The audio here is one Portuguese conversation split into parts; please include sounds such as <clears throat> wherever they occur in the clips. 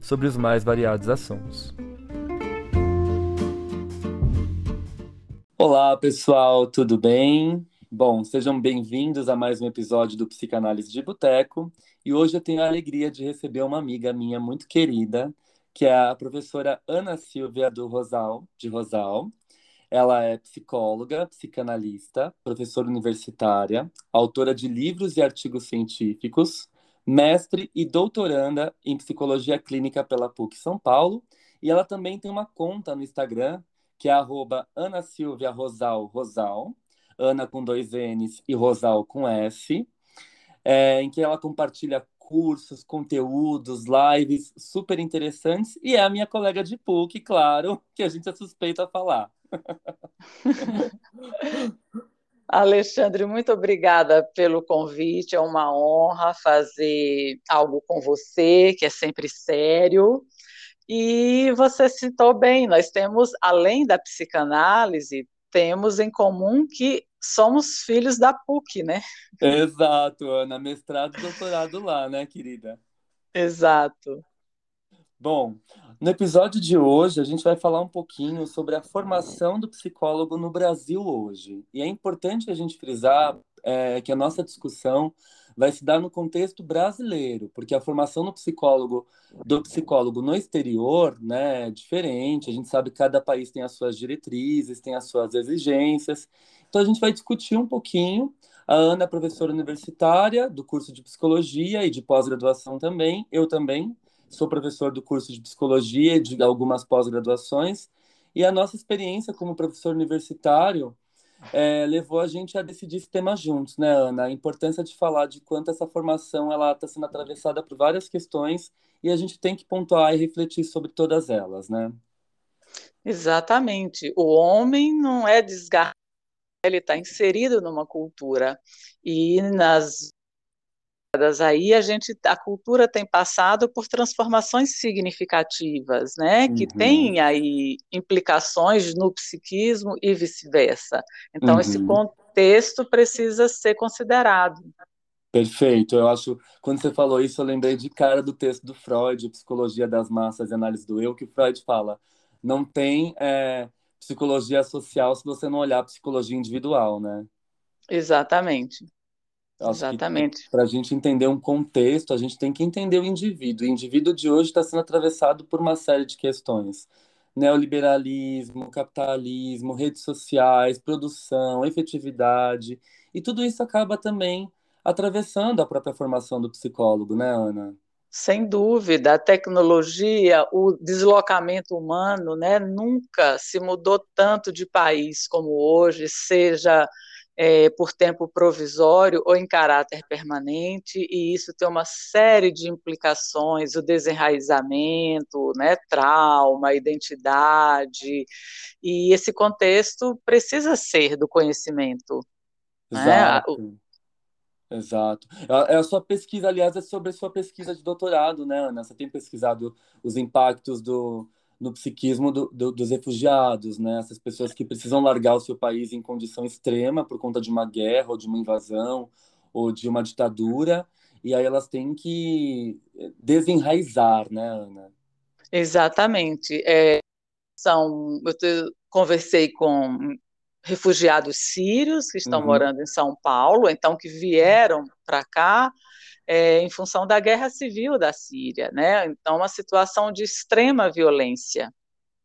sobre os mais variados assuntos. Olá, pessoal, tudo bem? Bom, sejam bem-vindos a mais um episódio do Psicanálise de Boteco. E hoje eu tenho a alegria de receber uma amiga minha muito querida, que é a professora Ana Silvia do Rosal, de Rosal. Ela é psicóloga, psicanalista, professora universitária, autora de livros e artigos científicos, mestre e doutoranda em psicologia clínica pela PUC São Paulo, e ela também tem uma conta no Instagram, que é arroba Ana Silvia Rosal Rosal, Ana com dois N's e Rosal com S, é, em que ela compartilha cursos, conteúdos, lives super interessantes, e é a minha colega de PUC, claro, <laughs> que a gente é suspeito a falar. <laughs> Alexandre, muito obrigada pelo convite. É uma honra fazer algo com você, que é sempre sério. E você citou bem, nós temos, além da psicanálise, temos em comum que somos filhos da PUC, né? Exato, Ana, mestrado e doutorado lá, né, querida? Exato. Bom, no episódio de hoje a gente vai falar um pouquinho sobre a formação do psicólogo no Brasil hoje. E é importante a gente frisar é, que a nossa discussão vai se dar no contexto brasileiro, porque a formação no psicólogo do psicólogo no exterior, né, é diferente. A gente sabe que cada país tem as suas diretrizes, tem as suas exigências. Então a gente vai discutir um pouquinho. A Ana é professora universitária do curso de psicologia e de pós-graduação também, eu também sou professor do curso de psicologia e de algumas pós-graduações, e a nossa experiência como professor universitário é, levou a gente a decidir esse tema juntos, né, Ana? A importância de falar de quanto essa formação ela está sendo atravessada por várias questões e a gente tem que pontuar e refletir sobre todas elas, né? Exatamente. O homem não é desgarrado, ele está inserido numa cultura e nas aí a gente a cultura tem passado por transformações significativas, né, que uhum. tem aí implicações no psiquismo e vice-versa. Então uhum. esse contexto precisa ser considerado. Perfeito. Eu acho, quando você falou isso, eu lembrei de cara do texto do Freud, Psicologia das Massas e Análise do Eu, que Freud fala, não tem é, psicologia social se você não olhar a psicologia individual, né? Exatamente. Exatamente. Para a gente entender um contexto, a gente tem que entender o indivíduo. O indivíduo de hoje está sendo atravessado por uma série de questões: neoliberalismo, capitalismo, redes sociais, produção, efetividade. E tudo isso acaba também atravessando a própria formação do psicólogo, né, Ana? Sem dúvida, a tecnologia, o deslocamento humano, né, nunca se mudou tanto de país como hoje, seja é, por tempo provisório ou em caráter permanente, e isso tem uma série de implicações, o desenraizamento, né, trauma, identidade, e esse contexto precisa ser do conhecimento. Né? Exato. Né? Exato. A, a, sua pesquisa, aliás, é sobre a sua pesquisa de doutorado, né, Ana? Você tem pesquisado os impactos do, no psiquismo do, do, dos refugiados, né? Essas pessoas que precisam largar o seu país em condição extrema por conta de uma guerra ou de uma invasão ou de uma ditadura, e aí elas têm que desenraizar, né, Ana? Exatamente. É, são, eu conversei com refugiados sírios que estão uhum. morando em São Paulo, então que vieram para cá é, em função da guerra civil da Síria, né? Então, uma situação de extrema violência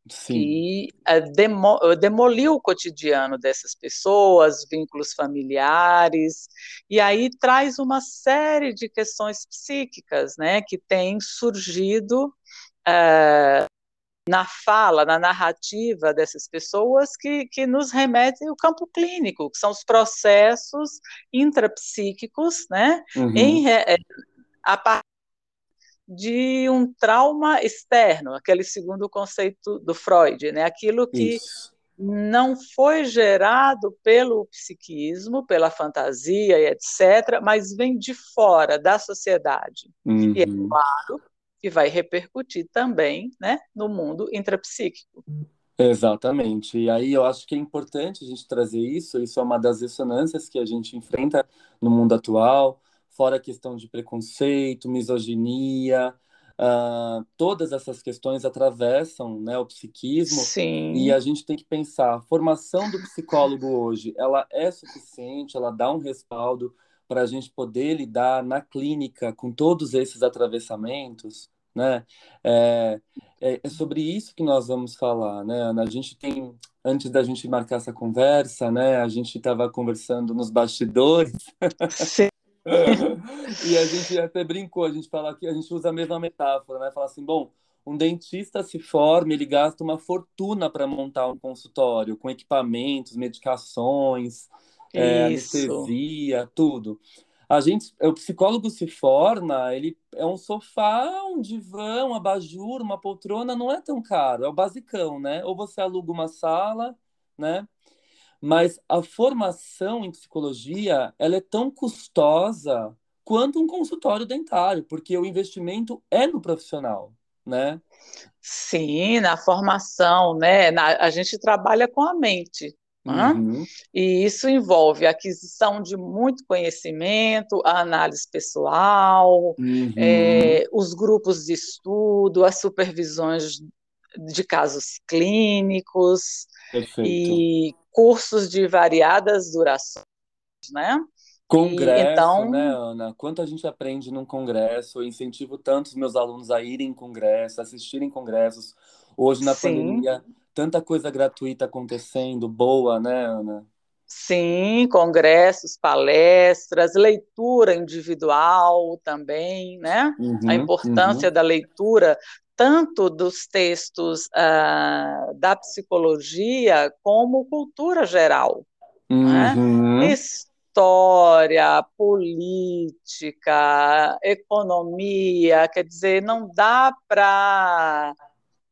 Sim. que é, demo, demoliu o cotidiano dessas pessoas, vínculos familiares, e aí traz uma série de questões psíquicas, né, que têm surgido é, na fala, na narrativa dessas pessoas que, que nos remetem ao campo clínico, que são os processos intrapsíquicos, né, uhum. em, é, a de um trauma externo, aquele segundo conceito do Freud, né? Aquilo que Isso. não foi gerado pelo psiquismo, pela fantasia e etc., mas vem de fora da sociedade. Uhum. E é uhum. claro que vai repercutir também, né, no mundo intrapsíquico. Exatamente. E aí eu acho que é importante a gente trazer isso, isso é uma das ressonâncias que a gente enfrenta no mundo atual, fora a questão de preconceito, misoginia, uh, todas essas questões atravessam né, o psiquismo Sim. e a gente tem que pensar, a formação do psicólogo hoje, ela é suficiente, ela dá um respaldo para a gente poder lidar na clínica com todos esses atravessamentos? né? É, é, é, sobre isso que nós vamos falar, né, Ana? A gente tem, antes da gente marcar essa conversa, né, a gente estava conversando nos bastidores. Sim. <laughs> e a gente até brincou, a gente fala que a gente usa a mesma metáfora, né? Fala assim, bom, um dentista se forma, ele gasta uma fortuna para montar um consultório com equipamentos, medicações, é, anestesia, tudo a gente, o psicólogo se forma, ele é um sofá, um divã, um abajur, uma poltrona, não é tão caro, é o basicão, né? Ou você aluga uma sala, né? Mas a formação em psicologia, ela é tão custosa quanto um consultório dentário, porque o investimento é no profissional, né? Sim, na formação, né? Na, a gente trabalha com a mente. Uhum. E isso envolve a aquisição de muito conhecimento, a análise pessoal, uhum. é, os grupos de estudo, as supervisões de casos clínicos Perfeito. e cursos de variadas durações, né? Congresso, e, então... né, Ana? Quanto a gente aprende num congresso, eu incentivo tanto os meus alunos a irem em congresso, assistirem congressos. Hoje, na Sim. pandemia, tanta coisa gratuita acontecendo, boa, né, Ana? Sim, congressos, palestras, leitura individual também, né? Uhum, a importância uhum. da leitura tanto dos textos uh, da psicologia como cultura geral, né? uhum. né? História, política, economia, quer dizer, não dá para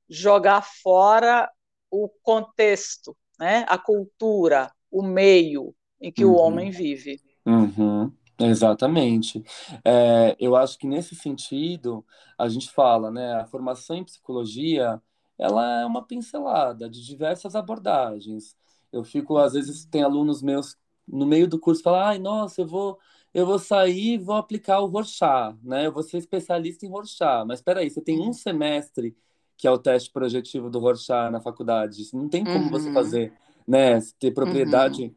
jogar fora o contexto, né? a cultura, o meio em que uhum. o homem vive. Uhum. Exatamente. É, eu acho que nesse sentido a gente fala, né? A formação em psicologia ela é uma pincelada de diversas abordagens. Eu fico às vezes tem alunos meus no meio do curso falam, ai nossa, eu vou eu vou sair e vou aplicar o Rorschach, né? Eu vou ser especialista em Rorschach. Mas espera aí, você tem um uhum. semestre que é o teste projetivo do Rorschach na faculdade. Não tem como uhum. você fazer, né? Ter propriedade uhum.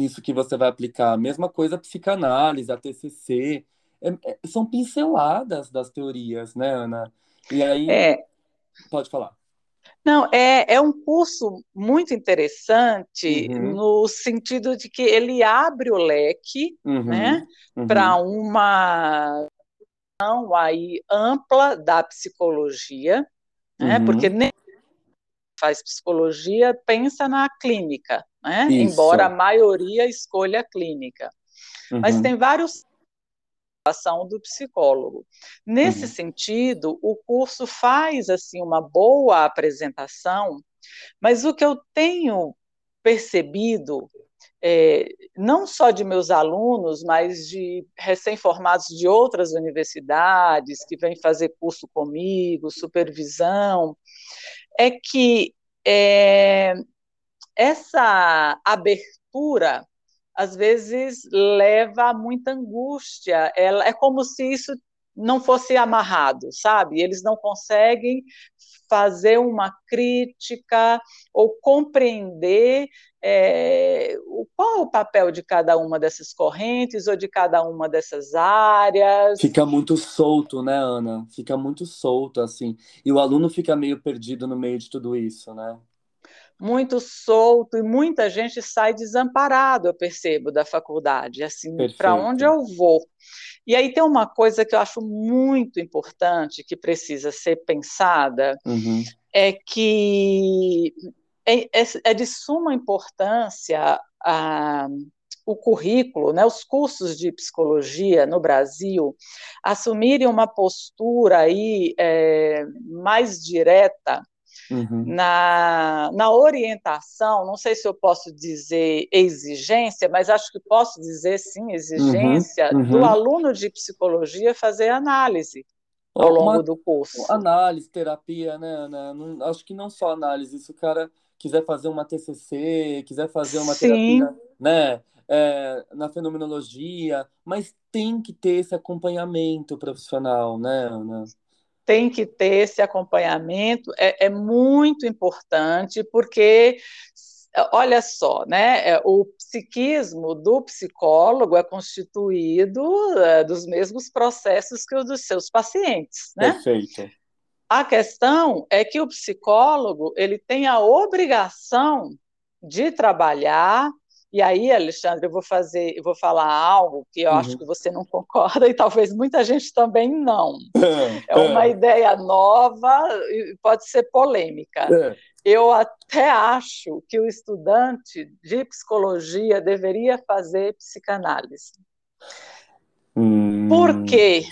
nisso que você vai aplicar. Mesma coisa a psicanálise, a TCC. É, é, são pinceladas das teorias, né, Ana? E aí. É. Pode falar. Não, é, é um curso muito interessante uhum. no sentido de que ele abre o leque uhum. né, uhum. para uma aí ampla da psicologia, né? Uhum. Porque nem faz psicologia pensa na clínica, né? embora a maioria escolha a clínica. Uhum. Mas tem vários ação do psicólogo. Nesse uhum. sentido, o curso faz assim uma boa apresentação, mas o que eu tenho percebido é, não só de meus alunos, mas de recém-formados de outras universidades que vêm fazer curso comigo, supervisão, é que é, essa abertura às vezes leva a muita angústia. Ela, é como se isso não fosse amarrado, sabe? Eles não conseguem fazer uma crítica ou compreender é, qual é o papel de cada uma dessas correntes ou de cada uma dessas áreas. Fica muito solto, né, Ana? Fica muito solto, assim. E o aluno fica meio perdido no meio de tudo isso, né? Muito solto e muita gente sai desamparado, eu percebo, da faculdade. Assim, para onde eu vou? E aí tem uma coisa que eu acho muito importante que precisa ser pensada, uhum. é que é, é, é, de suma importância a, o currículo, né, os cursos de psicologia no Brasil assumirem uma postura aí é, mais direta uhum. na, na orientação, não sei se eu posso dizer exigência, mas acho que posso dizer sim exigência uhum. Uhum. do aluno de psicologia fazer análise ao longo uma, do curso. Análise, terapia, né, Ana? Não, acho que não só análise, se o cara quiser fazer uma TCC, quiser fazer uma Sim. terapia, né, é, na fenomenologia, mas tem que ter esse acompanhamento profissional, né, Ana? Tem que ter esse acompanhamento, é, é muito importante, porque olha só, né? É, o psiquismo do psicólogo é constituído é, dos mesmos processos que o dos seus pacientes, né? Perfeito. A questão é que o psicólogo ele tem a obrigação de trabalhar e aí, Alexandre, eu vou fazer, eu vou falar algo que eu uhum. acho que você não concorda <laughs> e talvez muita gente também não. <laughs> É uma ideia nova e pode ser polêmica. Eu até acho que o estudante de psicologia deveria fazer psicanálise. Hum. Por quê?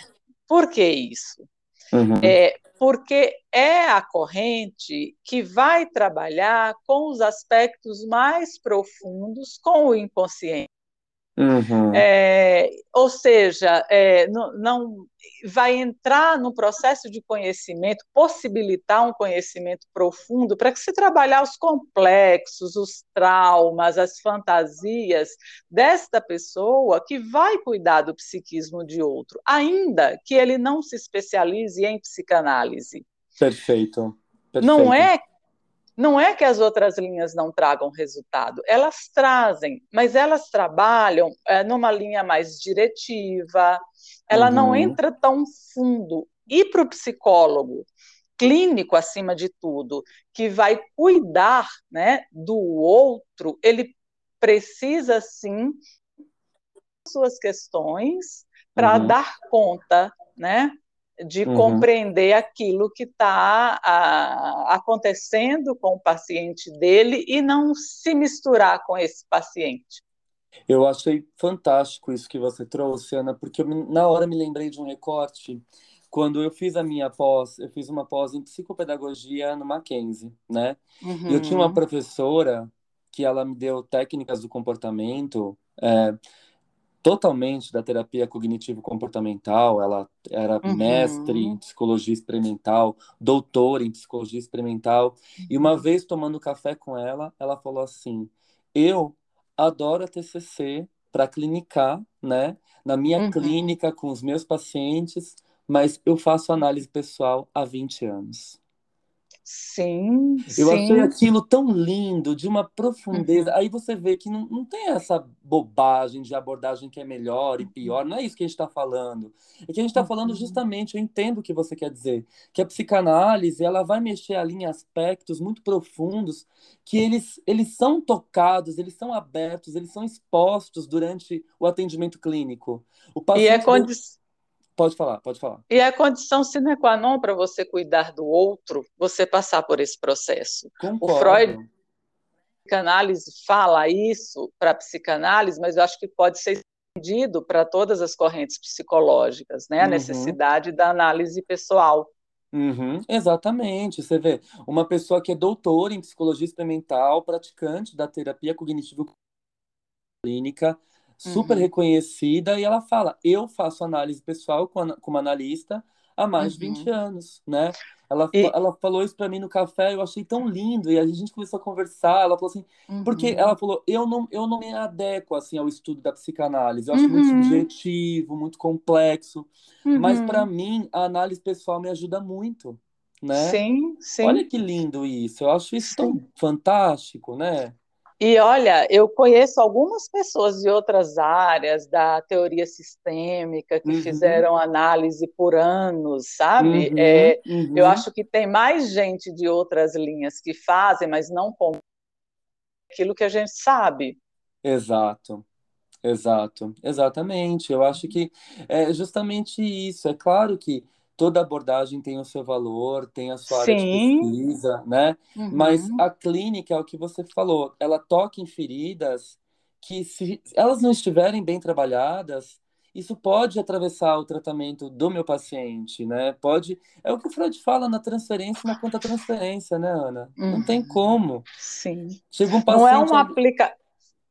Por que isso? Uhum. É, porque é a corrente que vai trabalhar com os aspectos mais profundos, com o inconsciente. Uhum. É, ou seja, é, não, não, vai entrar no processo de conhecimento, possibilitar um conhecimento profundo para que se trabalhar os complexos, os traumas, as fantasias desta pessoa que vai cuidar do psiquismo de outro, ainda que ele não se especialize em psicanálise. Perfeito. Perfeito. Não é não é que as outras linhas não tragam resultado, elas trazem, mas elas trabalham é, numa linha mais diretiva, ela uhum. não entra tão fundo. E para o psicólogo, clínico acima de tudo, que vai cuidar né, do outro, ele precisa sim suas questões para uhum. dar conta né, de uhum. compreender aquilo que está acontecendo com o paciente dele e não se misturar com esse paciente. Eu achei fantástico isso que você trouxe, Ana, porque eu, na hora me lembrei de um recorte. Quando eu fiz a minha pós, eu fiz uma pós em psicopedagogia no Mackenzie, né? Uhum. E eu tinha uma uhum. professora que ela me deu técnicas do comportamento, é, totalmente da terapia cognitivo-comportamental. Ela era uhum. mestre em psicologia experimental, doutora em psicologia experimental. E uma vez tomando café com ela, ela falou assim: Eu adoro a TCC para clinicar, né? Na minha uhum. clínica com os meus pacientes, mas eu faço análise pessoal há 20 anos. Sim, Eu sim. achei aquilo tão lindo, de uma profundeza. Uhum. Aí você vê que não, não tem essa bobagem de abordagem que é melhor e pior. Não é isso que a gente está falando. É que a gente está falando uhum. justamente, eu entendo o que você quer dizer, que a psicanálise ela vai mexer ali em aspectos muito profundos que eles, eles são tocados, eles são abertos, eles são expostos durante o atendimento clínico. O paciente e é condição Pode falar, pode falar. E a condição sine qua non para você cuidar do outro, você passar por esse processo. Concordo. O Freud, psicanálise, fala isso para a psicanálise, mas eu acho que pode ser estendido para todas as correntes psicológicas, né? A uhum. necessidade da análise pessoal. Uhum, exatamente. Você vê, uma pessoa que é doutora em psicologia experimental, praticante da terapia cognitivo clínica, super uhum. reconhecida, e ela fala: eu faço análise pessoal como analista há mais uhum. de 20 anos, né? Ela, e... ela falou isso para mim no café, eu achei tão lindo, e a gente começou a conversar, ela falou assim, uhum. porque ela falou, eu não, eu não me adequo, assim, ao estudo da psicanálise, eu acho muito uhum. subjetivo, muito complexo, mas para uhum. mim, a análise pessoal me ajuda muito, né? Sim, sim. Olha que lindo isso, eu acho isso sim. tão fantástico, né? E olha, eu conheço algumas pessoas de outras áreas da teoria sistêmica que uhum. fizeram análise por anos, sabe? Uhum, é, uhum. Eu acho que tem mais gente de outras linhas que fazem, mas não com aquilo que a gente sabe. Exato. Exato, exatamente. Eu acho que é justamente isso. É claro que toda abordagem tem o seu valor, tem a sua Sim. área de pesquisa, né? Uhum. Mas a clínica é o que você falou, ela toca em feridas que se elas não estiverem bem trabalhadas, isso pode atravessar o tratamento do meu paciente, né? Pode. É o que o Freud fala na transferência e na contra-transferência, né, Ana? Não tem Uhum. como. Sim. Chega um Não é paciente. uma aplica...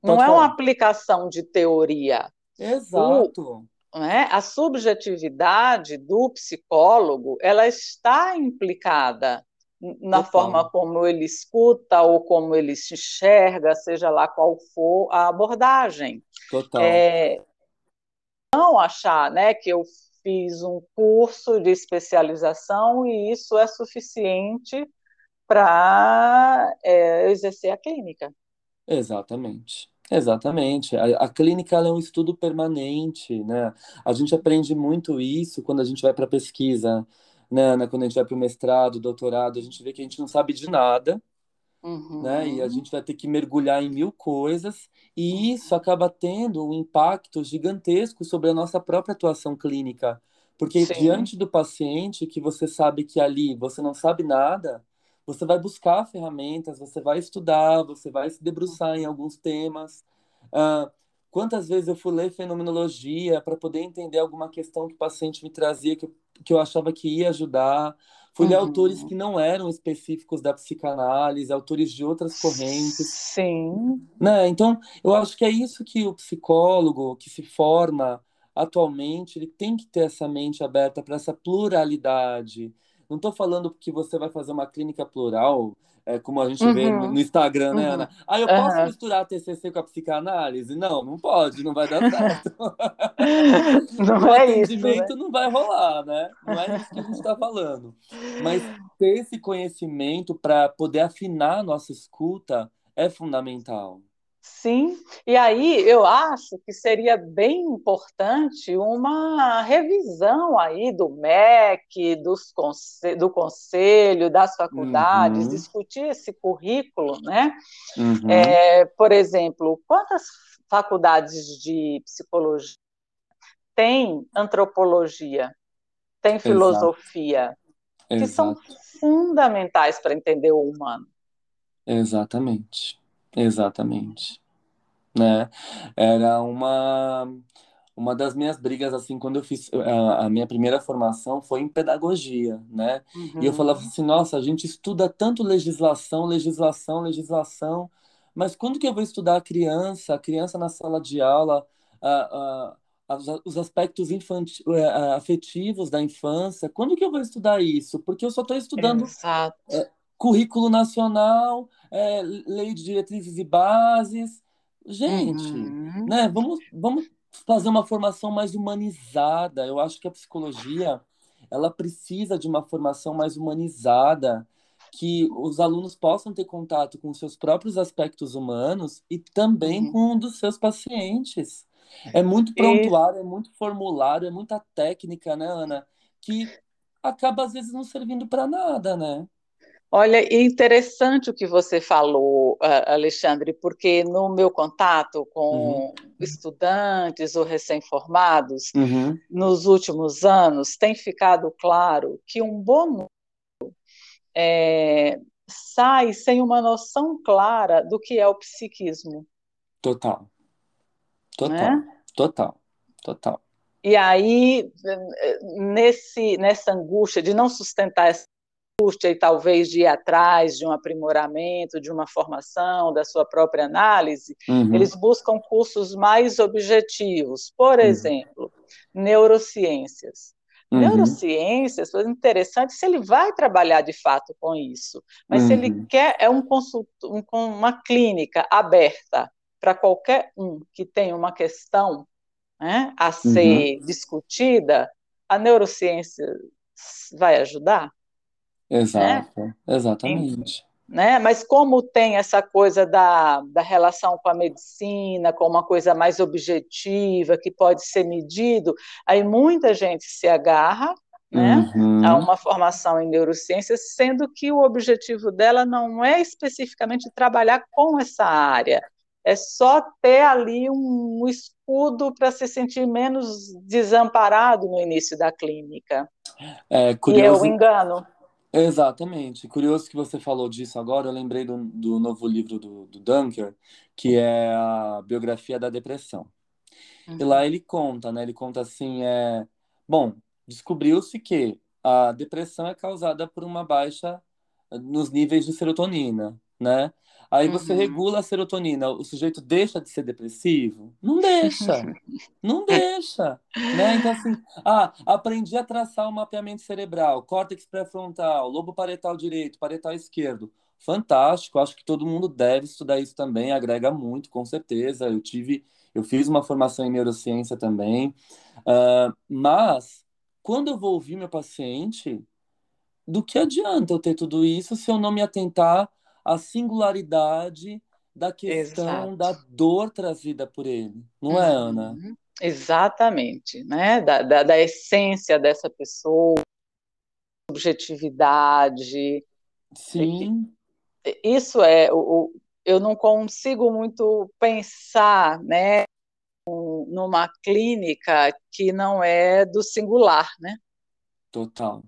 não é uma aplicação de teoria. Exato. Né? A subjetividade do psicólogo, ela está implicada na Total. forma como ele escuta ou como ele se enxerga, seja lá qual for a abordagem. Total. É, não achar, né, que eu fiz um curso de especialização e isso é suficiente para é, exercer a clínica. Exatamente. Exatamente. A, a clínica é um estudo permanente, né? A gente aprende muito isso quando a gente vai para pesquisa, né, Ana? Quando a gente vai para o mestrado, doutorado, a gente vê que a gente não sabe de nada, né? E a Uhum. gente vai ter que mergulhar em mil coisas, e isso acaba tendo um impacto gigantesco sobre a nossa própria atuação clínica. Porque Sim, diante do paciente, que você sabe que ali você não sabe nada, você vai buscar ferramentas, você vai estudar, você vai se debruçar em alguns temas. Ah, quantas vezes eu fui ler fenomenologia para poder entender alguma questão que o paciente me trazia que eu, que eu achava que ia ajudar. Fui ler autores uhum. que não eram específicos da psicanálise, autores de outras correntes, Sim, né? Então, eu acho que é isso que o psicólogo que se forma atualmente, ele tem que ter essa mente aberta para essa pluralidade. Não estou falando que você vai fazer uma clínica plural, é, como a gente vê no, uhum, no Instagram, né, uhum, Ana? Ah, eu posso aham. misturar a TCC com a psicanálise? Não, não pode, não vai dar certo. <laughs> Não <laughs> O é isso, né? atendimento não vai rolar, né? Não é isso que a gente está falando. Mas ter esse conhecimento para poder afinar a nossa escuta é fundamental. Sim, e aí eu acho que seria bem importante uma revisão aí do MEC, dos conse do conselho, das faculdades, Uhum, discutir esse currículo, né? uhum, É, por exemplo, quantas faculdades de psicologia tem antropologia, tem exato, filosofia, que são exato, fundamentais para entender o humano. exatamente, exatamente, né? Era uma uma das minhas brigas assim quando eu fiz a, a minha primeira formação foi em pedagogia, né? E eu falava Uhum. assim, nossa, a gente estuda tanto legislação, legislação, legislação, mas quando que eu vou estudar a criança, a criança na sala de aula, a, a, os os aspectos infanti, eh, afetivos da infância, quando que eu vou estudar isso? Porque eu só estou estudando Exato. é, currículo nacional, é, lei de diretrizes e bases. Gente, Uhum. né? Vamos, vamos fazer uma formação mais humanizada. Eu acho que a psicologia, ela precisa de uma formação mais humanizada, que os alunos possam ter contato com seus próprios aspectos humanos e também Uhum. com um dos seus pacientes. É muito E prontuário, é muito formulário, é muita técnica, né, Ana? Que acaba às vezes não servindo para nada, né? Olha, é interessante o que você falou, Alexandre, porque no meu contato Uhum, com estudantes ou recém-formados, uhum, nos últimos anos, tem ficado claro que um bom número é, sai sem uma noção clara do que é o psiquismo, total, total, né? total, total. E aí, nesse, nessa angústia de não sustentar essa angústia e talvez de ir atrás de um aprimoramento, de uma formação, da sua própria análise, Uhum, eles buscam cursos mais objetivos. Por uhum, exemplo, neurociências. uhum, Neurociências, é interessante se ele vai trabalhar de fato com isso, mas se ele uhum, quer, é um consulto, um, uma clínica aberta para qualquer um que tenha uma questão né, a uhum. ser discutida, a neurociência vai ajudar? Exato, Em- exatamente. né? Mas como tem essa coisa da, da relação com a medicina, com uma coisa mais objetiva, que pode ser medido, aí muita gente se agarra, né, a Uhum, uma formação em neurociências, sendo que o objetivo dela não é especificamente trabalhar com essa área, é só ter ali um escudo para se sentir menos desamparado no início da clínica. é E é o curioso, engano. Exatamente. Curioso que você falou disso agora, eu lembrei do, do novo livro do, do Dunker, que é a biografia da depressão. E lá Uhum. ele conta, né? Ele conta assim, é... Bom, descobriu-se que a depressão é causada por uma baixa eh, nos níveis de serotonina, né? Aí você Uhum. regula a serotonina, o sujeito deixa de ser depressivo? Não deixa, <laughs> não deixa, né? Então assim, ah, aprendi a traçar o mapeamento cerebral, córtex pré-frontal, lobo parietal direito, parietal esquerdo. Fantástico, acho que todo mundo deve estudar isso também, agrega muito, com certeza. Eu tive eu fiz uma formação em neurociência também, uh, mas quando eu vou ouvir meu paciente, do que adianta eu ter tudo isso se eu não me atentar à singularidade da questão Exato. da dor trazida por ele, não é, Ana? Uhum. Exatamente, né? Da, da, da essência dessa pessoa, subjetividade. Sim. Isso é o, eu não consigo muito pensar, né, numa clínica que não é do singular, né? Total,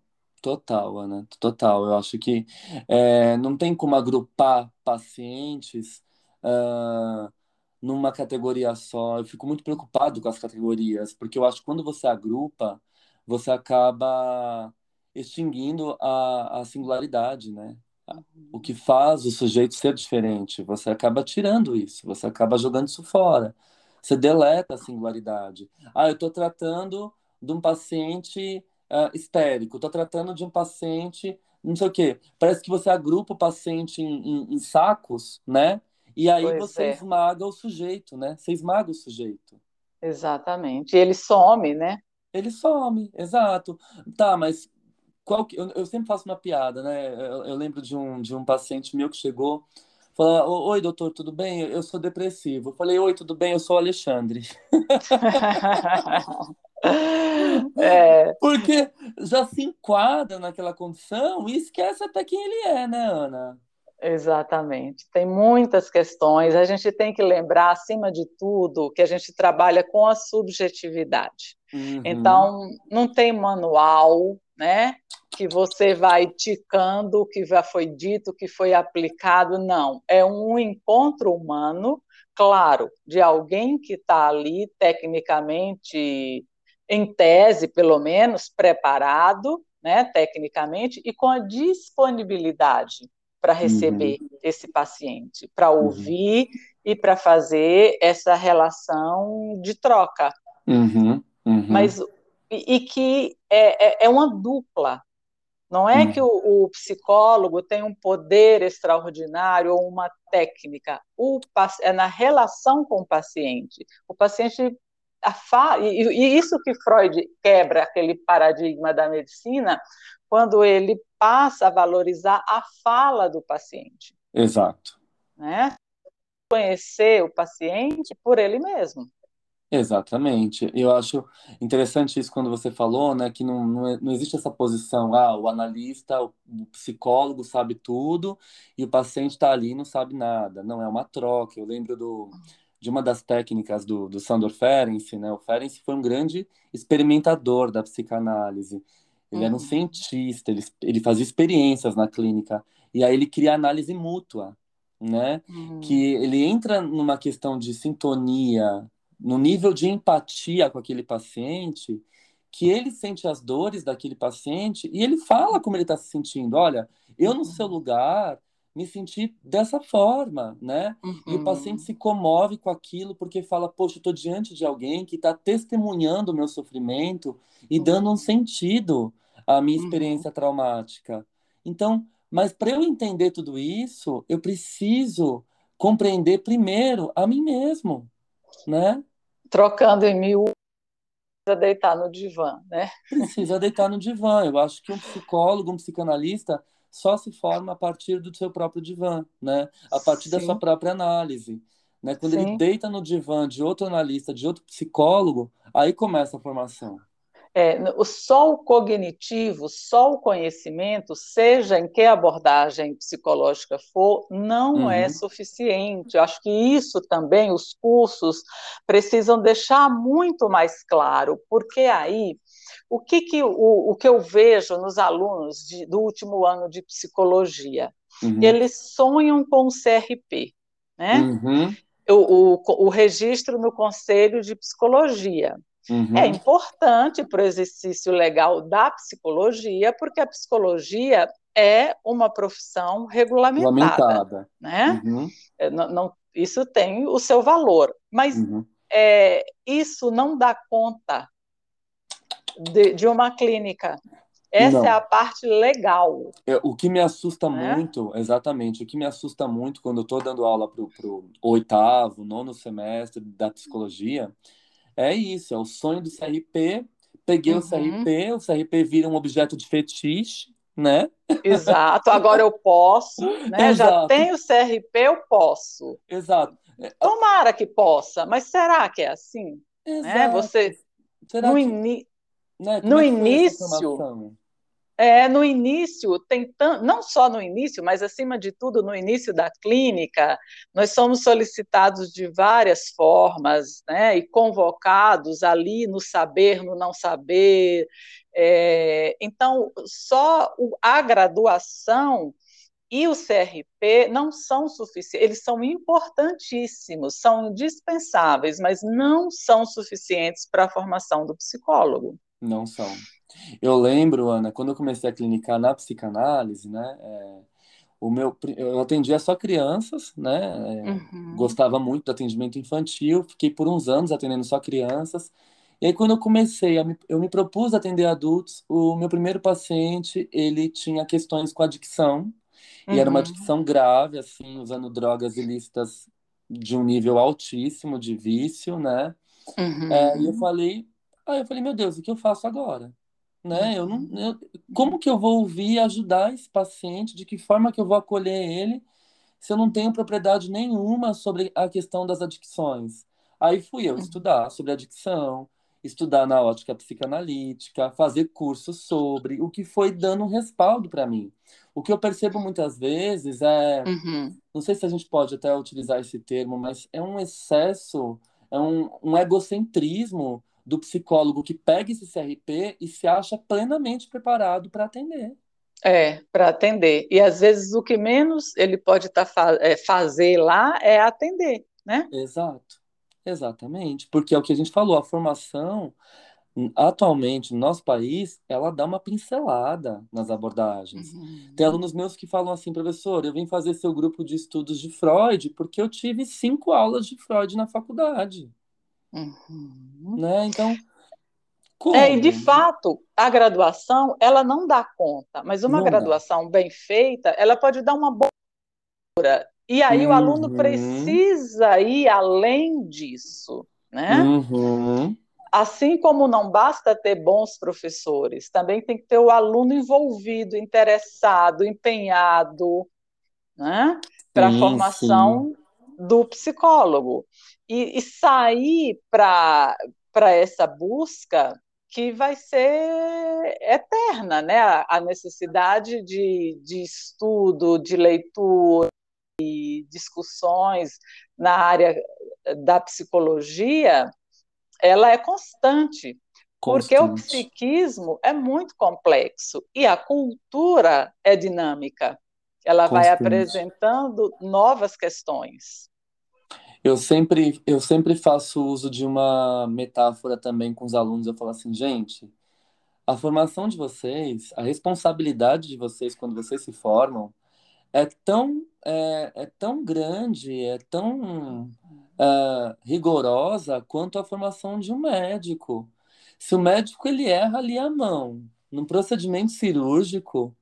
total, Ana, total. Eu acho que é, não tem como agrupar pacientes uh, numa categoria só. Eu fico muito preocupado com as categorias, porque eu acho que quando você agrupa, você acaba extinguindo a, a singularidade, né? O que faz o sujeito ser diferente. Você acaba tirando isso, você acaba jogando isso fora. Você deleta a singularidade. Ah, eu estou tratando de um paciente uh, histérico, estou tratando de um paciente, não sei o quê. Parece que você agrupa o paciente em, em, em sacos, né? E aí Pois você é, esmaga o sujeito, né? Você esmaga o sujeito. exatamente. E ele some, né? Ele some, exato. Tá, mas qual que... eu, eu sempre faço uma piada, né? Eu, eu lembro de um, de um paciente meu que chegou, falou: Oi, doutor, tudo bem? Eu sou depressivo. Eu falei: Oi, tudo bem? Eu sou o Alexandre. <laughs> É, Porque já se enquadra naquela condição e esquece até quem ele é, né, Ana? exatamente. Tem muitas questões. A gente tem que lembrar, acima de tudo, que a gente trabalha com a subjetividade. Uhum, Então, não tem manual, né? Que você vai ticando o que já foi dito, o que foi aplicado, não. É um encontro humano, claro, de alguém que está ali tecnicamente, em tese, pelo menos, preparado, né, tecnicamente, e com a disponibilidade para uhum, receber esse paciente, para uhum, ouvir e para fazer essa relação de troca uhum, uhum, mas e, e que é, é, é, uma dupla. Não é que uhum. o, o, psicólogo tem um poder extraordinário ou uma técnica. O, é na relação com o paciente. O paciente a e, e isso que Freud quebra aquele paradigma da medicina quando ele passa a valorizar a fala do paciente, Exato. né? Conhecer o paciente por ele mesmo. Exatamente. Eu acho interessante isso quando você falou, né, que não, não, é- não existe essa posição, ah, o analista, o, o psicólogo sabe tudo e o paciente está ali e não sabe nada. Não, é uma troca. Eu lembro do, de uma das técnicas do, do Sandor Ferenczi, né? O Ferenczi foi um grande experimentador da psicanálise. Ele era um Uhum, cientista, ele, ele fazia experiências na clínica e aí ele cria análise mútua, né? uhum, Que ele entra numa questão de sintonia no nível de empatia com aquele paciente, que ele sente as dores daquele paciente e ele fala como ele está se sentindo. Olha, eu no seu uhum, lugar me senti dessa forma, né? E o paciente uhum, se comove com aquilo porque fala, poxa, eu estou diante de alguém que está testemunhando o meu sofrimento e dando um uhum, sentido à minha uhum. experiência traumática. Então, mas para eu entender tudo isso, eu preciso compreender primeiro a mim mesmo, né? trocando em mil para deitar no divã, né? Precisa deitar no divã. Eu acho que um psicólogo, um psicanalista só se forma a partir do seu próprio divã, né? A partir da sua Sim, própria análise, né? Quando ele sim. deita no divã de outro analista, de outro psicólogo, aí começa a formação. É, o só o cognitivo, só o conhecimento, seja em que abordagem psicológica for, não é Uhum, suficiente. Eu acho que isso também os cursos precisam deixar muito mais claro, porque aí o que, que, o, o que eu vejo nos alunos de, do último ano de psicologia? Uhum. Eles sonham com o CRP, né? Uhum. O, o, o, registro no Conselho de Psicologia. Uhum. É importante para o exercício legal da psicologia, porque a psicologia é uma profissão regulamentada. Né? Uhum. É, não, não, isso tem o seu valor, mas uhum. é, isso não dá conta de, de uma clínica. Essa não. é a parte legal. É, o que me assusta né? muito, exatamente, o que me assusta muito quando eu estou dando aula para o oitavo, nono semestre da psicologia, é isso, é o sonho do CRP. Peguei uhum. o CRP, o CRP vira um objeto de fetiche, né? Exato, agora eu posso, né? Já tenho CRP, eu posso. Exato. É, Tomara que possa, mas será que é assim? Né? Exato. Né? Você será no, que... né? no é início é, no início, tentando, não só no início, mas acima de tudo no início da clínica, nós somos solicitados de várias formas, né, e convocados ali no saber, no não saber. É, então, só a graduação e o CRP não são suficientes, eles são importantíssimos, são indispensáveis, mas não são suficientes para a formação do psicólogo. Não são. Eu lembro, Ana, quando eu comecei a clinicar na psicanálise, né? É, o meu, eu atendia só crianças, né? É, uhum. Gostava muito do atendimento infantil, fiquei por uns anos atendendo só crianças. E aí, quando eu comecei, a me, eu me propus atender adultos, o meu primeiro paciente, ele tinha questões com adicção, uhum. e era uma uhum. adicção grave, assim, usando drogas ilícitas de um nível altíssimo de vício, né? Uhum. É, e eu falei, aí eu falei, meu Deus, o que eu faço agora? né? Eu não, uhum. eu, como que eu vou ouvir e ajudar esse paciente? De que forma que eu vou acolher ele se eu não tenho propriedade nenhuma sobre a questão das adicções? Aí fui eu uhum. estudar sobre adicção, estudar na ótica psicanalítica, fazer cursos sobre, o que foi dando um respaldo para mim. O que eu percebo muitas vezes é, uhum. não sei se a gente pode até utilizar esse termo, mas é um excesso, é um, um egocentrismo do psicólogo que pega esse CRP e se acha plenamente preparado para atender. É, para atender. E às vezes o que menos ele pode tá fa é, fazer lá é atender, né? Exato, exatamente. Porque é o que a gente falou, a formação atualmente no nosso país, ela dá uma pincelada nas abordagens. Uhum. Tem alunos meus que falam assim, professor, eu vim fazer seu grupo de estudos de Freud porque eu tive cinco aulas de Freud na faculdade. Uhum. Né? Então, como? É, e de fato, a graduação, ela não dá conta, mas uma não graduação dá. bem feita, ela pode dar uma boa e aí uhum. o aluno uhum. precisa ir além disso, né? Uhum. Assim como não basta ter bons professores, também tem que ter o aluno envolvido, interessado, empenhado, né? Para a formação sim. Do psicólogo e, e sair para essa busca que vai ser eterna, né? A, necessidade de, de estudo, de leitura e discussões na área da psicologia, ela é constante, constante, porque o psiquismo é muito complexo e a cultura é dinâmica. Ela vai apresentando novas questões. Eu sempre, eu sempre faço uso de uma metáfora também com os alunos. Eu falo assim, gente, a formação de vocês, a responsabilidade de vocês quando vocês se formam é tão, é, é tão grande, é tão é, rigorosa quanto a formação de um médico. Se o médico ele erra ali a mão, num procedimento cirúrgico,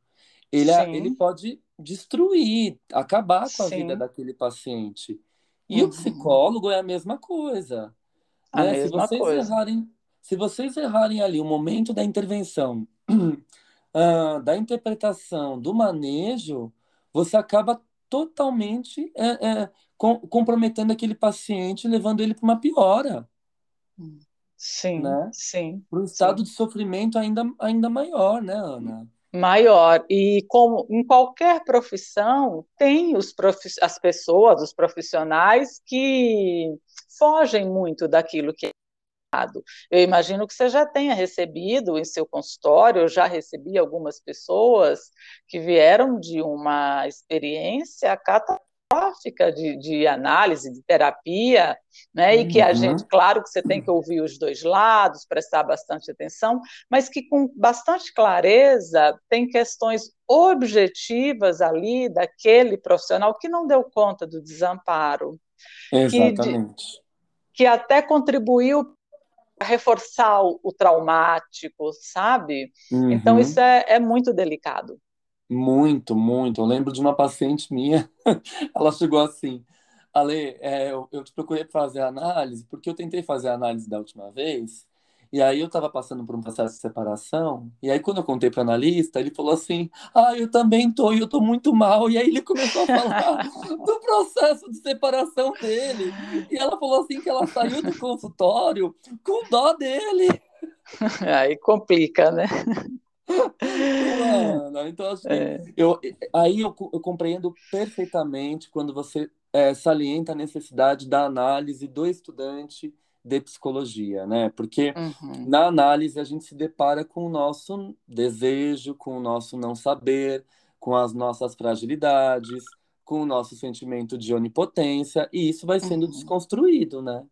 ele, ele pode destruir, acabar com a Sim. vida daquele paciente. E uhum. o psicólogo é a mesma coisa. A né? mesma se vocês coisa. Errarem, se vocês errarem ali o momento da intervenção, uh, <clears throat> da interpretação, do manejo, você acaba totalmente é, é, com, comprometendo aquele paciente, levando ele para uma piora. Sim, né? sim. Para um estado sim. de sofrimento ainda, ainda maior, né, Ana? Maior. E como em qualquer profissão, tem os profiss as pessoas, os profissionais que fogem muito daquilo que Eu imagino que você já tenha recebido em seu consultório, eu já recebi algumas pessoas que vieram de uma experiência catastrófica de, de análise, de terapia, né? E que a uhum. gente, claro que você tem que ouvir os dois lados, prestar bastante atenção, mas que com bastante clareza tem questões objetivas ali daquele profissional que não deu conta do desamparo. Exatamente. Que, que até contribuiu reforçar o, o traumático, sabe? Uhum. Então isso é, é muito delicado. Muito, muito. Eu lembro de uma paciente minha, <laughs> ela chegou assim, Ale, é, eu, eu te procurei fazer análise, porque eu tentei fazer a análise da última vez, e aí eu estava passando por um processo de separação, e aí quando eu contei para o analista, ele falou assim, ah, eu também tô, e eu tô muito mal, e aí ele começou a falar <laughs> do processo de separação dele, e ela falou assim que ela saiu do consultório com dó dele. <laughs> Aí complica, né? Mano, então assim, é. eu, aí eu, eu compreendo perfeitamente quando você é, salienta a necessidade da análise do estudante de psicologia, né? Porque uhum. na análise a gente se depara com o nosso desejo, com o nosso não saber, com as nossas fragilidades, com o nosso sentimento de onipotência, e isso vai sendo uhum. desconstruído, né?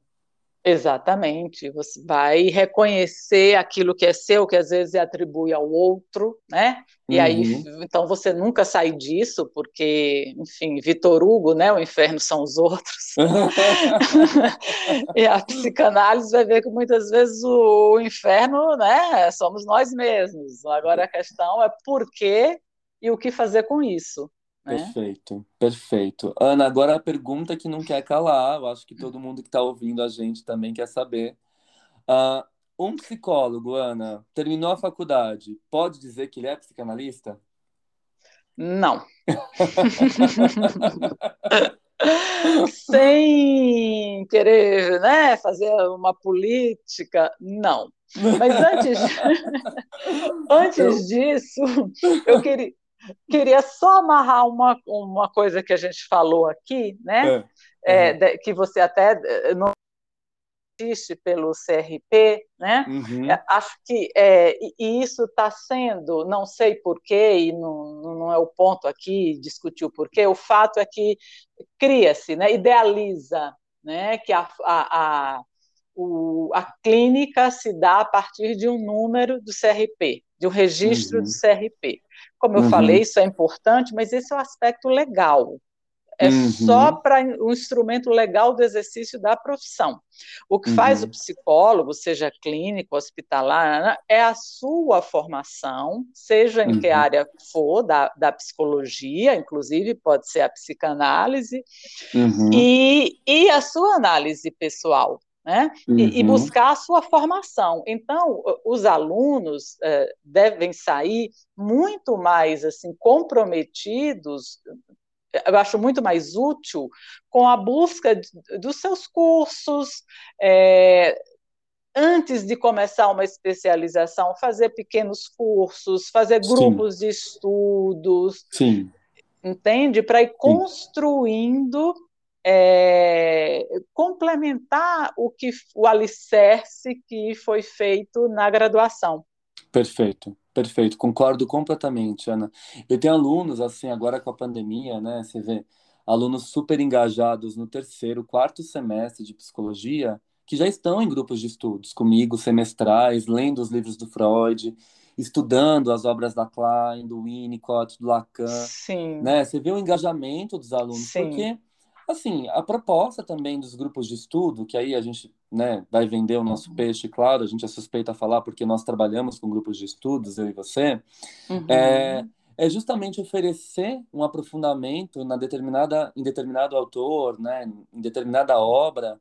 Exatamente, você vai reconhecer aquilo que é seu, que às vezes atribui ao outro, né? E uhum. aí, então você nunca sai disso, porque, enfim, Vitor Hugo, né? O inferno são os outros. <laughs> e a psicanálise vai ver que muitas vezes o inferno, né? Somos nós mesmos. Agora a questão é por quê e o que fazer com isso. Né? Perfeito, perfeito. Ana, agora a pergunta que não quer calar, eu acho que todo mundo que está ouvindo a gente também quer saber. Uh, um psicólogo, Ana, terminou a faculdade, pode dizer que ele é psicanalista? Não. <laughs> Sem querer né, fazer uma política, não. Mas antes, <laughs> antes disso, eu queria, queria só amarrar uma, uma coisa que a gente falou aqui, né? É, é, uhum. que você até eh, não existe pelo CRP, né? Uhum. É, acho que é, e isso está sendo, não sei porquê, e não, não é o ponto aqui discutir o porquê, o fato é que cria-se, né, idealiza né, que a, a, a, o, a clínica se dá a partir de um número do CRP, de um registro uhum. do CRP. Como eu uhum. falei, isso é importante, mas esse é o aspecto legal. É uhum. só para o instrumento legal do exercício da profissão. O que faz o uhum. psicólogo, seja clínico, hospitalar, é a sua formação, seja em que uhum. área for da, da psicologia, inclusive pode ser a psicanálise, uhum. e, e a sua análise pessoal né? Uhum. E, buscar a sua formação. Então, os alunos eh, devem sair muito mais assim comprometidos. Eu acho muito mais útil com a busca de, dos seus cursos, é, antes de começar uma especialização, fazer pequenos cursos, fazer grupos Sim. de estudos. Sim. Entende? Para ir construindo é, complementar o que o alicerce que foi feito na graduação. Perfeito, perfeito, concordo completamente, Ana. Eu tenho alunos assim agora com a pandemia, né? Você vê alunos super engajados no terceiro, quarto semestre de psicologia que já estão em grupos de estudos comigo, semestrais, lendo os livros do Freud, estudando as obras da Klein, do Winnicott, do Lacan, Sim. né? Você vê o engajamento dos alunos, Sim. porque Assim, a proposta também dos grupos de estudo, que aí a gente né, vai vender o nosso uhum. peixe, claro, a gente é suspeita a falar porque nós trabalhamos com grupos de estudos, eu e você, uhum. é, é justamente oferecer um aprofundamento na determinada, em determinado autor, né, em determinada obra,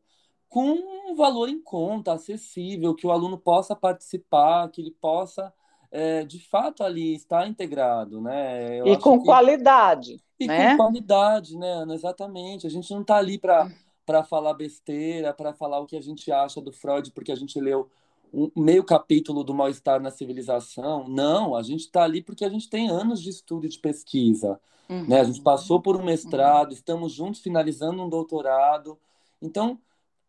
com um valor em conta, acessível, que o aluno possa participar, que ele possa, é, de fato, ali estar integrado. Né? Eu e com que... qualidade. E né? com qualidade, né, Ana? Exatamente. A gente não está ali para hum. para falar besteira, para falar o que a gente acha do Freud, porque a gente leu um meio capítulo do Mal-Estar na Civilização. Não, a gente está ali porque a gente tem anos de estudo e de pesquisa. Uhum. Né? A gente passou por um mestrado, uhum. estamos juntos finalizando um doutorado. Então,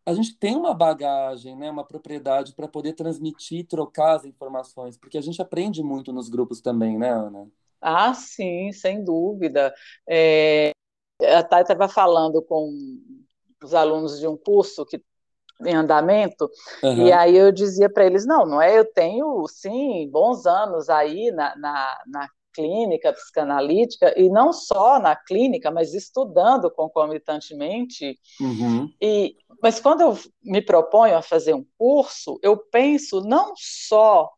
a gente tem uma bagagem, né, uma propriedade para poder transmitir, trocar as informações, porque a gente aprende muito nos grupos também, né, Ana? Ah, sim, sem dúvida. É, a Thay estava falando com os alunos de um curso que em andamento, uhum. e aí eu dizia para eles, não, não é, eu tenho, sim, bons anos aí na, na, na clínica psicanalítica, e não só na clínica, mas estudando concomitantemente. Uhum. E, mas quando eu me proponho a fazer um curso, eu penso não só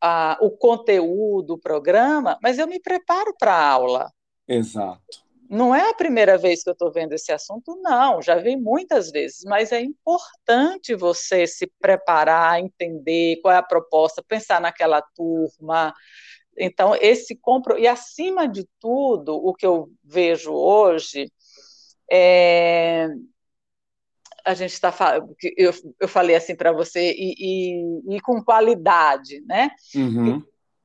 a, o conteúdo, o programa, mas eu me preparo para a aula. Exato. Não é a primeira vez que eu estou vendo esse assunto, não, já vi muitas vezes, mas é importante você se preparar, entender qual é a proposta, pensar naquela turma, então, esse compro e acima de tudo, o que eu vejo hoje é a gente está eu, eu falei assim para você e, e, e, com qualidade, né? Uhum.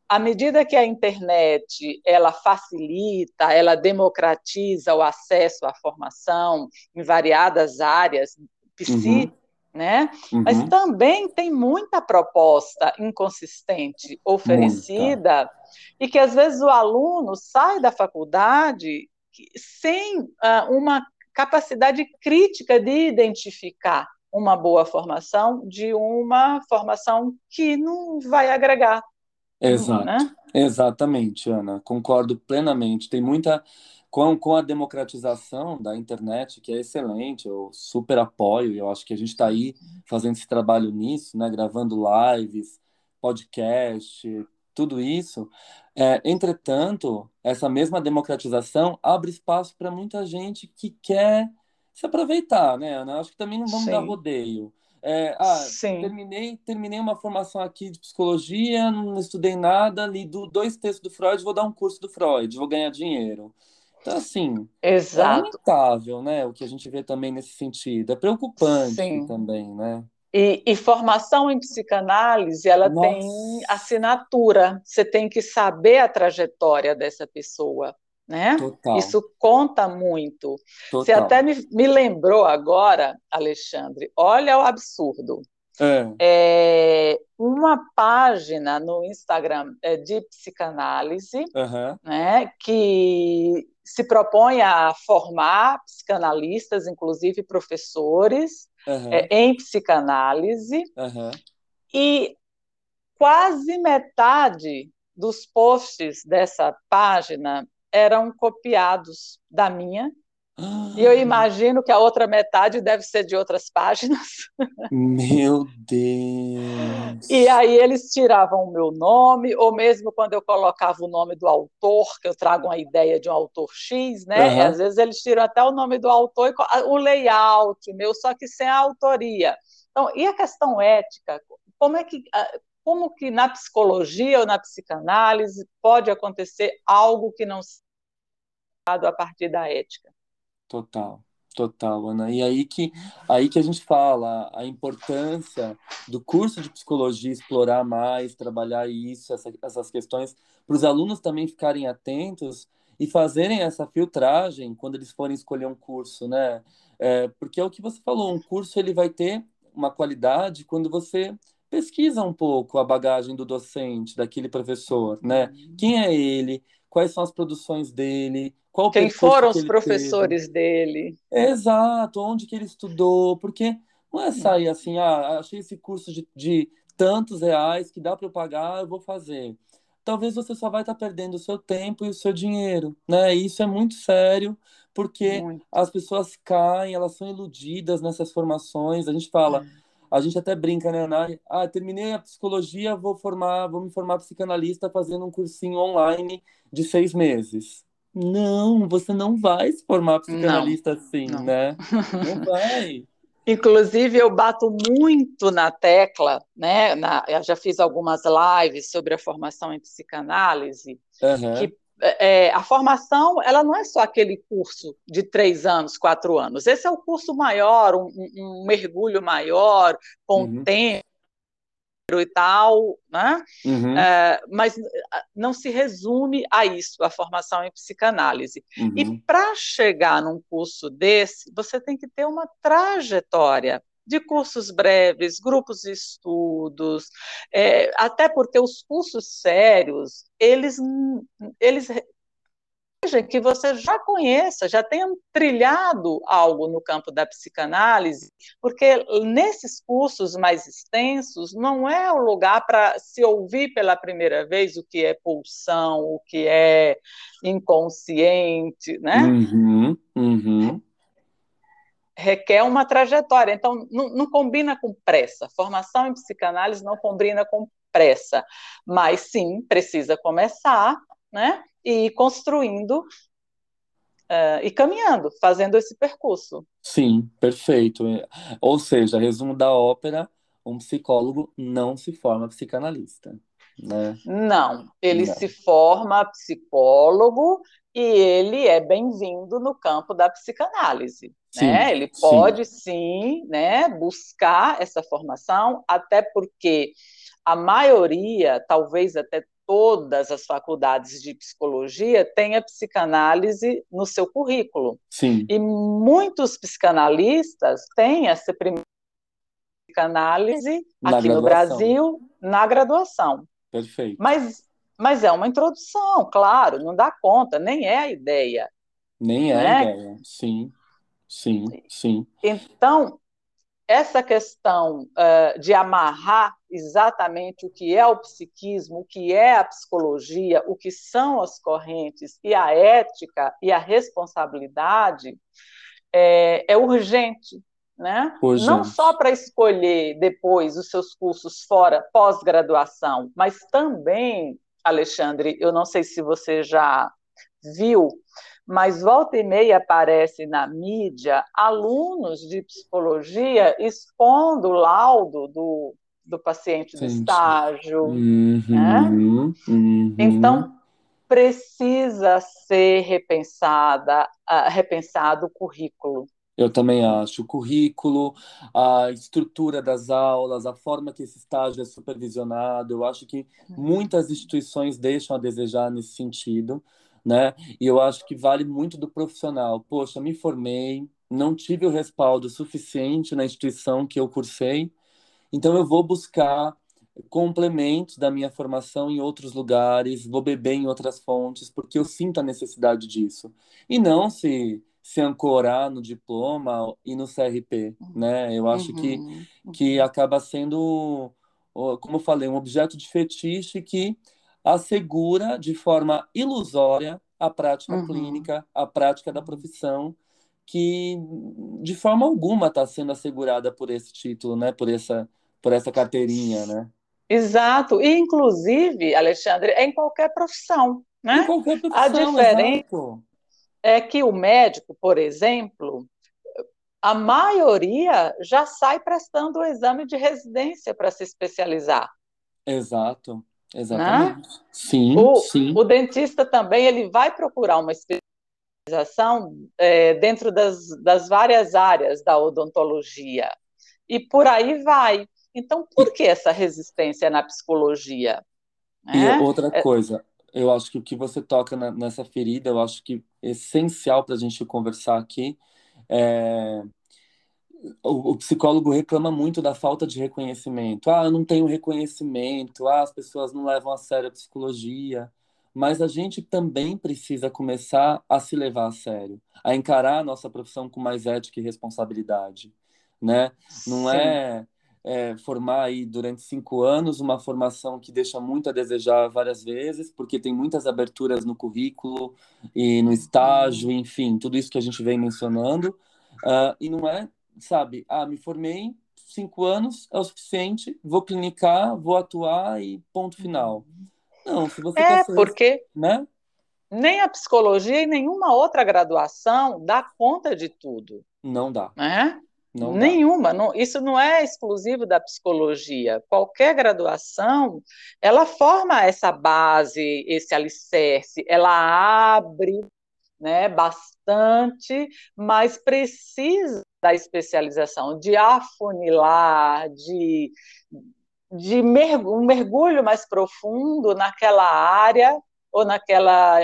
À medida que a internet ela facilita, ela democratiza o acesso à formação em variadas áreas, psi, uhum né? Uhum. Mas também tem muita proposta inconsistente oferecida muita. e que às vezes o aluno sai da faculdade sem uh, uma capacidade crítica de identificar uma boa formação de uma formação que não vai agregar. Exato. Né? Exatamente, Ana. Concordo plenamente. Tem muita com, com a democratização da internet, que é excelente, eu super apoio, eu acho que a gente está aí fazendo esse trabalho nisso, né, gravando lives, podcast, tudo isso. É, entretanto, essa mesma democratização abre espaço para muita gente que quer se aproveitar, né, Ana? Acho que também não vamos Sim. dar rodeio. É, ah, terminei, terminei uma formação aqui de psicologia, não estudei nada, li dois textos do Freud, vou dar um curso do Freud, vou ganhar dinheiro. Então, assim, é Exato. é lamentável, né? O que a gente vê também nesse sentido. É preocupante Sim. também, né? E, e, formação em psicanálise, ela Nossa. tem assinatura. Você tem que saber a trajetória dessa pessoa, né? Total. Isso conta muito. Total. Você até me, me lembrou agora, Alexandre, olha o absurdo. É. É, uma página no Instagram é, de psicanálise, uhum. né, que se propõe a formar psicanalistas, inclusive professores, uhum. é, em psicanálise, uhum. e quase metade dos posts dessa página eram copiados da minha, e eu imagino que a outra metade deve ser de outras páginas. Meu <laughs> Deus! E aí eles tiravam o meu nome, ou mesmo quando eu colocava o nome do autor, que eu trago uma ideia de um autor X, né? Uhum. às vezes eles tiram até o nome do autor e o layout meu, só que sem a autoria. Então, e a questão ética? Como é que como que na psicologia ou na psicanálise pode acontecer algo que não seja a partir da ética? Total, total, Ana. E aí que, aí que a gente fala a importância do curso de psicologia explorar mais, trabalhar isso, essa, essas questões, para os alunos também ficarem atentos e fazerem essa filtragem quando eles forem escolher um curso, né? É, porque é o que você falou, um curso ele vai ter uma qualidade quando você pesquisa um pouco a bagagem do docente, daquele professor, né? Uhum. Quem é ele? Quais são as produções dele? Qual Quem foram os professores teve? dele? Exato, onde que ele estudou, porque não é sair assim, ah, achei esse curso de, de tantos reais que dá para eu pagar, eu vou fazer. Talvez você só vai estar tá perdendo o seu tempo e o seu dinheiro, né? E isso é muito sério, porque muito. as pessoas caem, elas são iludidas nessas formações. A gente fala, é. A gente até brinca, né, Ana? Ah, terminei a psicologia, vou formar, vou me formar psicanalista fazendo um cursinho online de seis meses. Não, você não vai se formar psicanalista não, assim, não. né? Não <laughs> vai. Inclusive, eu bato muito na tecla, né? Na, eu já fiz algumas lives sobre a formação em psicanálise, uhum. que é, a formação ela não é só aquele curso de três anos, quatro anos. Esse é o curso maior, um, um mergulho maior, com uhum. tempo e tal, né? Uhum. É, mas ah, não se resume a isso, a formação em psicanálise. Uhum. E para chegar num curso desse, você tem que ter uma trajetória de cursos breves, grupos de estudos, é, até porque os cursos sérios, eles, eles que você já conheça, já tenha trilhado algo no campo da psicanálise, porque nesses cursos mais extensos não é o lugar para se ouvir pela primeira vez o que é pulsão, o que é inconsciente, né? Uhum, uhum. Requer uma trajetória, então não, não combina com pressa. Formação em psicanálise não combina com pressa, mas sim precisa começar, né? e construindo uh, e caminhando, fazendo esse percurso. Sim, perfeito. Ou seja, resumo da ópera: um psicólogo não se forma psicanalista. Né? Não, ele não. se forma psicólogo e ele é bem-vindo no campo da psicanálise. Sim, né? Ele pode sim. sim né, buscar essa formação, até porque a maioria, talvez até todas as faculdades de psicologia têm a psicanálise no seu currículo. Sim. E muitos psicanalistas têm essa primeira psicanálise na aqui graduação. no Brasil na graduação. Perfeito. Mas, mas é uma introdução, claro, não dá conta, nem é a ideia. Nem é né? a ideia, sim, sim, sim. Então, essa questão uh, de amarrar exatamente o que é o psiquismo, o que é a psicologia, o que são as correntes e a ética e a responsabilidade é, é urgente, né? Não só para escolher depois os seus cursos fora pós-graduação, mas também, Alexandre, eu não sei se você já viu, mas volta e meia aparece na mídia alunos de psicologia expondo o laudo do, do paciente do estágio. Uhum, né? uhum. Então, precisa ser repensada, uh, repensado o currículo. Eu também acho. O currículo, a estrutura das aulas, a forma que esse estágio é supervisionado, eu acho que uhum. muitas instituições deixam a desejar nesse sentido né? E eu acho que vale muito do profissional. Poxa, me formei, não tive o respaldo suficiente na instituição que eu cursei, então eu vou buscar complementos da minha formação em outros lugares, vou beber em outras fontes, porque eu sinto a necessidade disso. E não se se ancorar no diploma e no CRP, né? Eu acho uhum, que, que acaba sendo, como eu falei, um objeto de fetiche que assegura de forma ilusória a prática uhum. clínica, a prática da profissão, que de forma alguma está sendo assegurada por esse título, né? Por essa, por essa carteirinha, né? Exato. E inclusive, Alexandre, é em qualquer profissão, né? Em qualquer profissão. A diferença exato. é que o médico, por exemplo, a maioria já sai prestando o exame de residência para se especializar. Exato. Exatamente. Né? Sim, o, sim. O dentista também ele vai procurar uma especialização é, dentro das, das várias áreas da odontologia. E por aí vai. Então, por que essa resistência na psicologia? E é? outra é coisa, eu acho que o que você toca na, nessa ferida, eu acho que é essencial para a gente conversar aqui é o, o, psicólogo reclama muito da falta de reconhecimento. Ah, eu não tenho reconhecimento, ah, as pessoas não levam a sério a psicologia. Mas a gente também precisa começar a se levar a sério, a encarar a nossa profissão com mais ética e responsabilidade, né? Não é, é, formar aí durante cinco anos uma formação que deixa muito a desejar várias vezes, porque tem muitas aberturas no currículo e no estágio, enfim, tudo isso que a gente vem mencionando. Uh, e não é sabe, ah, me formei, cinco anos é o suficiente, vou clinicar, vou atuar e ponto final. Não, se você é, porque né? nem a psicologia e nenhuma outra graduação dá conta de tudo. Não dá. Né? Não Nenhuma, não, isso não é exclusivo da psicologia. Qualquer graduação, ela forma essa base, esse alicerce, ela abre né, bastante, mas precisa da especialização, de afunilar, de, de um mergulho mais profundo naquela área ou naquela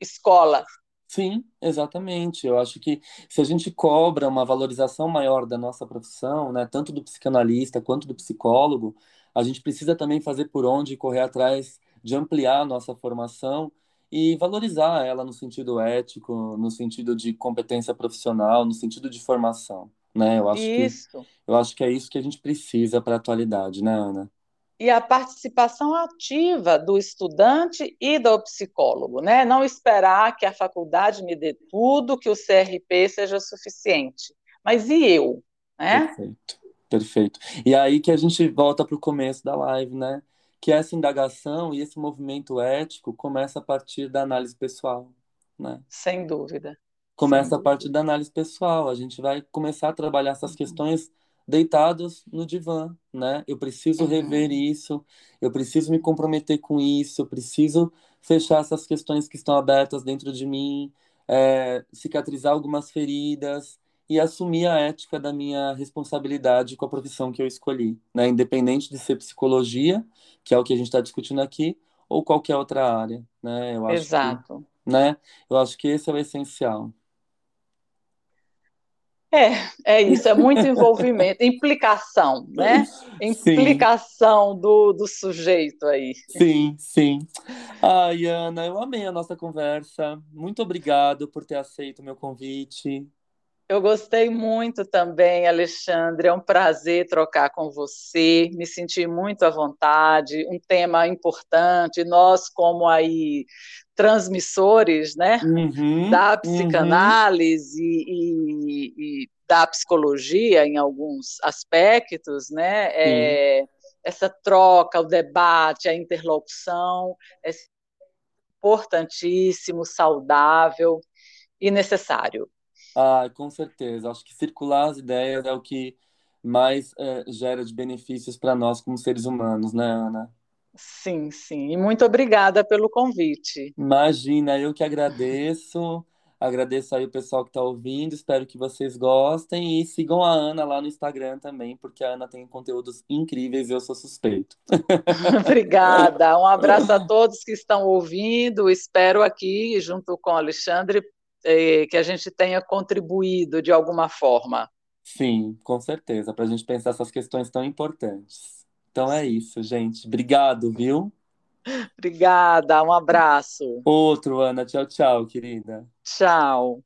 escola Sim, exatamente. Eu acho que se a gente cobra uma valorização maior da nossa profissão, né, tanto do psicanalista quanto do psicólogo, a gente precisa também fazer por onde correr atrás de ampliar a nossa formação e valorizar ela no sentido ético, no sentido de competência profissional, no sentido de formação, né? Eu acho que Isso. eu acho que é isso que a gente precisa para a atualidade, né, Ana? e a participação ativa do estudante e do psicólogo, né? Não esperar que a faculdade me dê tudo, que o CRP seja suficiente. Mas e eu, né? Perfeito, perfeito. E aí que a gente volta para o começo da live, né? Que essa indagação e esse movimento ético começa a partir da análise pessoal, né? Sem dúvida, sem Começa a partir da análise pessoal. A gente vai começar a trabalhar essas Uhum. questões deitados no divã, né? Eu preciso rever Uhum. isso, eu preciso me comprometer com isso, eu preciso fechar essas questões que estão abertas dentro de mim, é, cicatrizar algumas feridas e assumir a ética da minha responsabilidade com a profissão que eu escolhi, né? Independente de ser psicologia, que é o que a gente está discutindo aqui, ou qualquer outra área, né? Eu acho que, Exato. né? Eu acho que esse é o essencial. É, é isso, é muito envolvimento, <laughs> implicação, né? Sim, Implicação do, do sujeito aí. sim, sim. Ai, Ana, eu amei a nossa conversa. Muito obrigado por ter aceito o meu convite. Eu gostei muito também, Alexandre. É um prazer trocar com você. Me senti muito à vontade. Um tema importante. Nós, como aí transmissores, né, Uhum, da uhum, psicanálise e, e da psicologia em alguns aspectos, né, é, essa troca, o debate, a interlocução é importantíssimo, saudável e necessário. Ah, com certeza. Acho que circular as ideias é o que mais eh, gera de benefícios para nós como seres humanos, né, Ana? Sim, sim. E muito obrigada pelo convite. Imagina, eu que agradeço. Agradeço aí o pessoal que está ouvindo. Espero que vocês gostem e sigam a Ana lá no Instagram também, porque a Ana tem conteúdos incríveis e eu sou suspeito. <laughs> <laughs> Obrigada. Um abraço a todos que estão ouvindo. Espero aqui, junto com o Alexandre, eh, que a gente tenha contribuído de alguma forma. Sim, com certeza, para a gente pensar essas questões tão importantes. Então é isso, gente. Obrigado, viu? <laughs> Obrigada. Um abraço. Outro, Ana. Tchau, tchau, querida. Tchau.